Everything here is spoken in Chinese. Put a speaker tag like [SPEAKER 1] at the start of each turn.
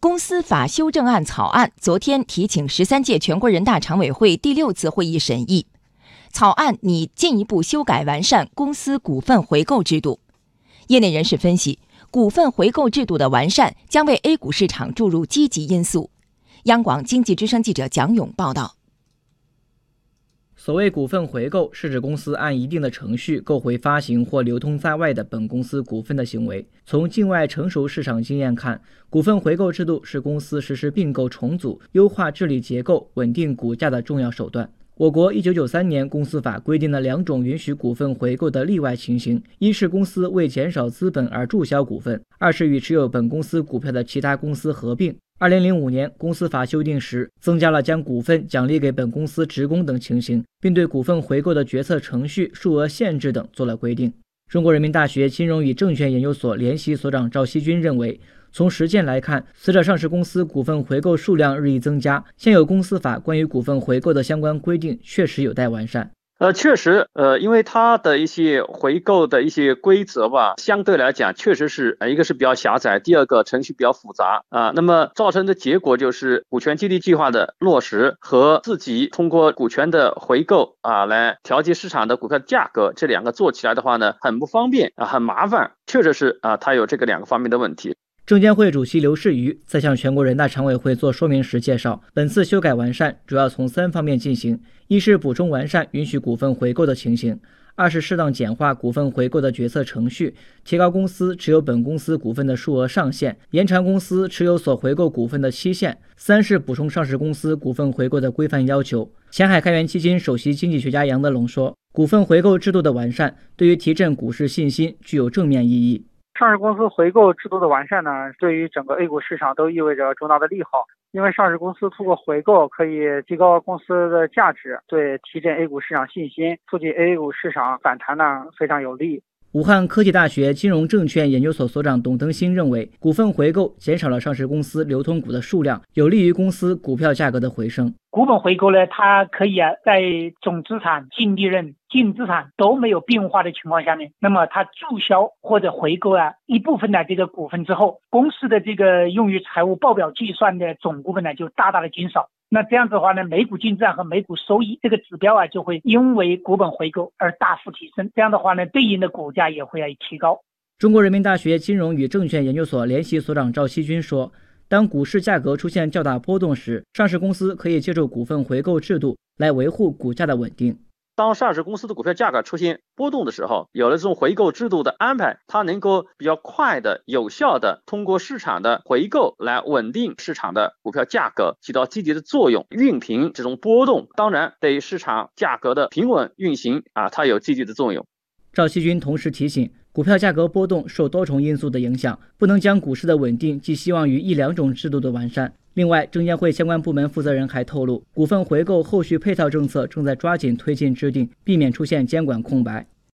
[SPEAKER 1] 公司法修正案草案昨天提请十三届全国人大常委会第六次会议审议。草案拟进一步修改完善公司股份回购制度。业内人士分析，股份回购制度的完善将为 A 股市场注入积极因素。央广经济之声记者蒋勇报道。
[SPEAKER 2] 所谓股份回购，是指公司按一定的程序购回发行或流通在外的本公司股份的行为。从境外成熟市场经验看，股份回购制度是公司实施并购重组、优化治理结构、稳定股价的重要手段。我国一九九三年公司法规定了两种允许股份回购的例外情形：一是公司为减少资本而注销股份；二是与持有本公司股票的其他公司合并。二零零五年公司法修订时，增加了将股份奖励给本公司职工等情形，并对股份回购的决策程序、数额限制等做了规定。中国人民大学金融与证券研究所联席所长赵锡军认为，从实践来看，随着上市公司股份回购数量日益增加，现有公司法关于股份回购的相关规定确实有待完善。
[SPEAKER 3] 呃，确实，呃，因为它的一些回购的一些规则吧，相对来讲确实是，呃，一个是比较狭窄，第二个程序比较复杂啊。那么造成的结果就是股权激励计划的落实和自己通过股权的回购啊来调节市场的股票价格，这两个做起来的话呢，很不方便啊，很麻烦，确实是啊，它有这个两个方面的问题。
[SPEAKER 2] 证监会主席刘士余在向全国人大常委会做说明时介绍，本次修改完善主要从三方面进行：一是补充完善允许股份回购的情形；二是适当简化股份回购的决策程序，提高公司持有本公司股份的数额上限，延长公司持有所回购股份的期限；三是补充上市公司股份回购的规范要求。前海开源基金首席经济学家杨德龙说：“股份回购制度的完善，对于提振股市信心具有正面意义。”
[SPEAKER 4] 上市公司回购制度的完善呢，对于整个 A 股市场都意味着重大的利好。因为上市公司通过回购可以提高公司的价值，对提振 A 股市场信心、促进 A 股市场反弹呢非常有利。
[SPEAKER 2] 武汉科技大学金融证券研究所所长董登新认为，股份回购减少了上市公司流通股的数量，有利于公司股票价格的回升。
[SPEAKER 5] 股本回购呢，它可以啊，在总资产、净利润、净资产都没有变化的情况下面，那么它注销或者回购啊一部分的这个股份之后，公司的这个用于财务报表计算的总股本呢就大大的减少。那这样子的话呢，每股净资产和每股收益这个指标啊，就会因为股本回购而大幅提升。这样的话呢，对应的股价也会提高。
[SPEAKER 2] 中国人民大学金融与证券研究所联席所长赵锡军说。当股市价格出现较大波动时，上市公司可以借助股份回购制度来维护股价的稳定。
[SPEAKER 3] 当上市公司的股票价格出现波动的时候，有了这种回购制度的安排，它能够比较快的、有效的通过市场的回购来稳定市场的股票价格，起到积极的作用，熨平这种波动。当然，对于市场价格的平稳运行啊，它有积极的作用。
[SPEAKER 2] 赵希军同时提醒，股票价格波动受多重因素的影响，不能将股市的稳定寄希望于一两种制度的完善。另外，证监会相关部门负责人还透露，股份回购后续配套政策正在抓紧推进制定，避免出现监管空白。